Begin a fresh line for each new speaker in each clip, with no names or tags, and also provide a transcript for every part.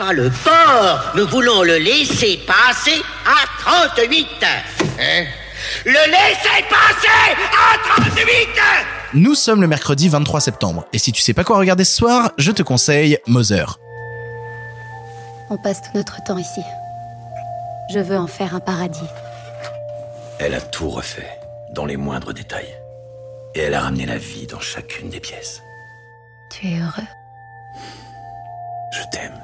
Pas le port Nous voulons le laisser passer à 38
Hein?
Le laisser passer à 38
Nous sommes le mercredi 23 septembre, et si tu sais pas quoi regarder ce soir, je te conseille Mother.
On passe tout notre temps ici. Je veux en faire un paradis.
Elle a tout refait, dans les moindres détails. Et elle a ramené la vie dans chacune des pièces.
Tu es heureux?
Je t'aime.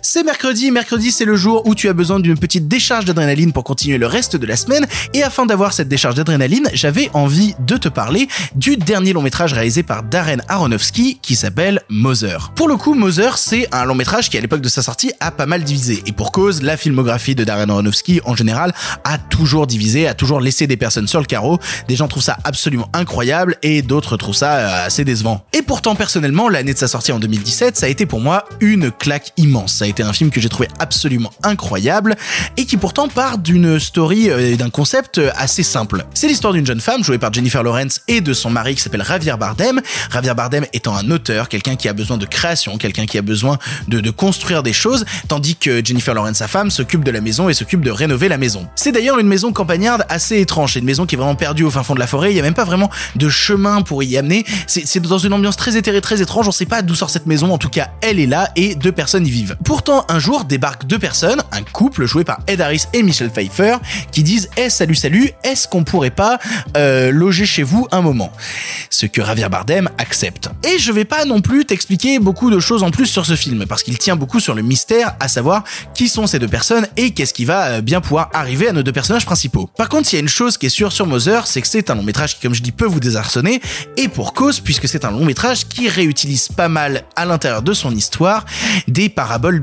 C'est mercredi, mercredi c'est le jour où tu as besoin d'une petite décharge d'adrénaline pour continuer le reste de la semaine, et afin d'avoir cette décharge d'adrénaline, j'avais envie de te parler du dernier long métrage réalisé par Darren Aronofsky qui s'appelle Mother. Pour le coup, Mother c'est un long métrage qui à l'époque de sa sortie a pas mal divisé, et pour cause, la filmographie de Darren Aronofsky en général a toujours divisé, a toujours laissé des personnes sur le carreau, des gens trouvent ça absolument incroyable, et d'autres trouvent ça euh, assez décevant. Et pourtant personnellement, l'année de sa sortie en 2017, ça a été pour moi une claque immense, a été un film que j'ai trouvé absolument incroyable et qui pourtant part d'une story euh, et d'un concept euh, assez simple. C'est l'histoire d'une jeune femme jouée par Jennifer Lawrence et de son mari qui s'appelle Javier Bardem. Javier Bardem étant un auteur, quelqu'un qui a besoin de création, quelqu'un qui a besoin de, construire des choses, tandis que Jennifer Lawrence, sa femme, s'occupe de la maison et s'occupe de rénover la maison. C'est d'ailleurs une maison campagnarde assez étrange, c'est une maison qui est vraiment perdue au fin fond de la forêt, il y a même pas vraiment de chemin pour y amener, c'est dans une ambiance très éthérée, très étrange, on sait pas d'où sort cette maison, en tout cas elle est là et deux personnes y vivent. Pourtant, un jour débarquent deux personnes, un couple joué par Ed Harris et Michelle Pfeiffer, qui disent Eh salut salut, est-ce qu'on pourrait pas euh, loger chez vous un moment? Ce que Javier Bardem accepte. Et je vais pas non plus t'expliquer beaucoup de choses en plus sur ce film, parce qu'il tient beaucoup sur le mystère, à savoir qui sont ces deux personnes et qu'est-ce qui va euh, bien pouvoir arriver à nos deux personnages principaux. Par contre, il y a une chose qui est sûre sur Mother, c'est que c'est un long métrage qui, comme je dis, peut vous désarçonner, et pour cause, puisque c'est un long métrage qui réutilise pas mal à l'intérieur de son histoire des paraboles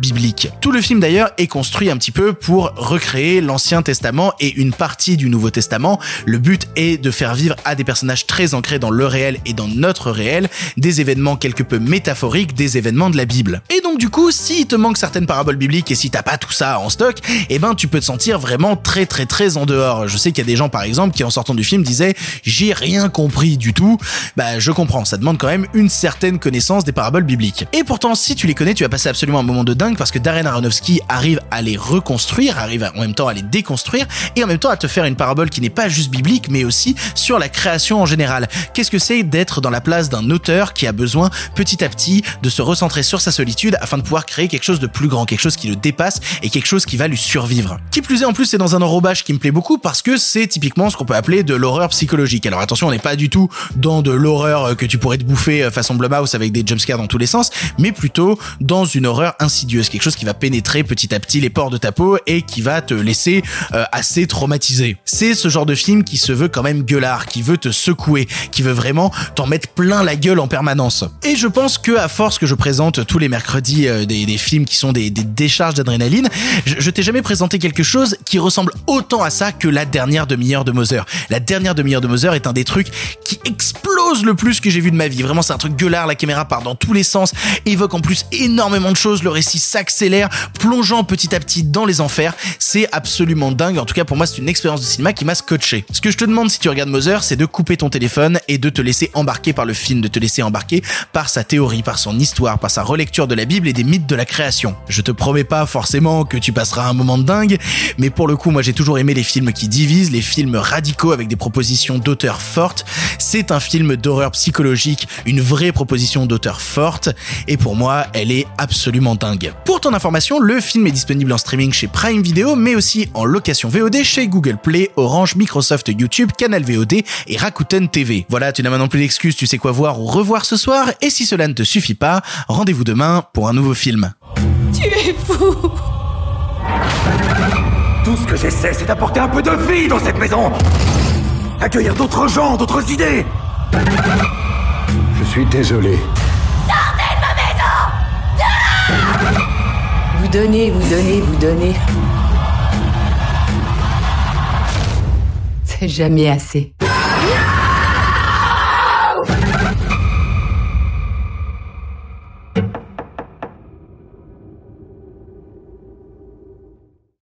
Tout le film d'ailleurs est construit un petit peu pour recréer l'Ancien Testament et une partie du Nouveau Testament. Le but est de faire vivre à des personnages très ancrés dans le réel et dans notre réel des événements quelque peu métaphoriques, des événements de la Bible. Et donc du coup, s'il te manque certaines paraboles bibliques et si t'as pas tout ça en stock, eh ben tu peux te sentir vraiment très très très en dehors. Je sais qu'il y a des gens par exemple qui en sortant du film disaient j'ai rien compris du tout. Bah je comprends, ça demande quand même une certaine connaissance des paraboles bibliques. Et pourtant si tu les connais, tu vas passer absolument un moment de dingue parce que Darren Aronofsky arrive à les reconstruire, arrive en même temps à les déconstruire et en même temps à te faire une parabole qui n'est pas juste biblique mais aussi sur la création en général. Qu'est-ce que c'est d'être dans la place d'un auteur qui a besoin petit à petit de se recentrer sur sa solitude afin de pouvoir créer quelque chose de plus grand, quelque chose qui le dépasse et quelque chose qui va lui survivre? Qui plus est en plus c'est dans un enrobage qui me plaît beaucoup parce que c'est typiquement ce qu'on peut appeler de l'horreur psychologique. Alors attention on n'est pas du tout dans de l'horreur euh, que tu pourrais te bouffer euh, façon Blumhouse avec des jumpscares dans tous les sens, mais plutôt dans une horreur insidieuse, quelque chose qui va pénétrer petit à petit les pores de ta peau et qui va te laisser euh, assez traumatisé. C'est ce genre de film qui se veut quand même gueulard, qui veut te secouer, qui veut vraiment t'en mettre plein la gueule en permanence. Et je pense que à force que je présente tous les mercredis euh, des, films qui sont des, des décharges d'adrénaline, je, je t'ai jamais présenté quelque chose qui ressemble autant à ça que la dernière demi-heure de Mother. La dernière demi-heure de Mother est un des trucs qui explose le plus que j'ai vu de ma vie. Vraiment, c'est un truc gueulard, la caméra part dans tous les sens, évoque en plus énormément de choses, le récit s'accélère, plongeant petit à petit dans les enfers. C'est absolument dingue. En tout cas, pour moi, c'est une expérience de cinéma qui m'a scotché. Ce que je te demande si tu regardes Mother, c'est de couper ton téléphone et de te laisser embarquer par le film, de te laisser embarquer par sa théorie, par son histoire, par sa relecture de la Bible et des mythes de la création. Je te promets pas forcément que tu passeras un moment de dingue, mais pour le coup, moi, j'ai toujours aimé les films qui divisent, les films radicaux avec des propositions d'auteurs fortes. C'est un film d'horreur psychologique, une vraie proposition d'auteur forte, et pour moi, elle est absolument dingue. Pour ton information, le film est disponible en streaming chez Prime Video, mais aussi en location VOD chez Google Play, Orange, Microsoft YouTube, Canal VOD et Rakuten TV. Voilà, tu n'as maintenant plus d'excuses, tu sais quoi voir ou revoir ce soir, et si cela ne te suffit pas, rendez-vous demain pour un nouveau film.
Tu es fou
Tout ce que j'essaie, c'est d'apporter un peu de vie dans cette maison Accueillir d'autres gens, d'autres idées
Je suis désolé.
Donnez, vous donnez, vous donnez. C'est jamais assez.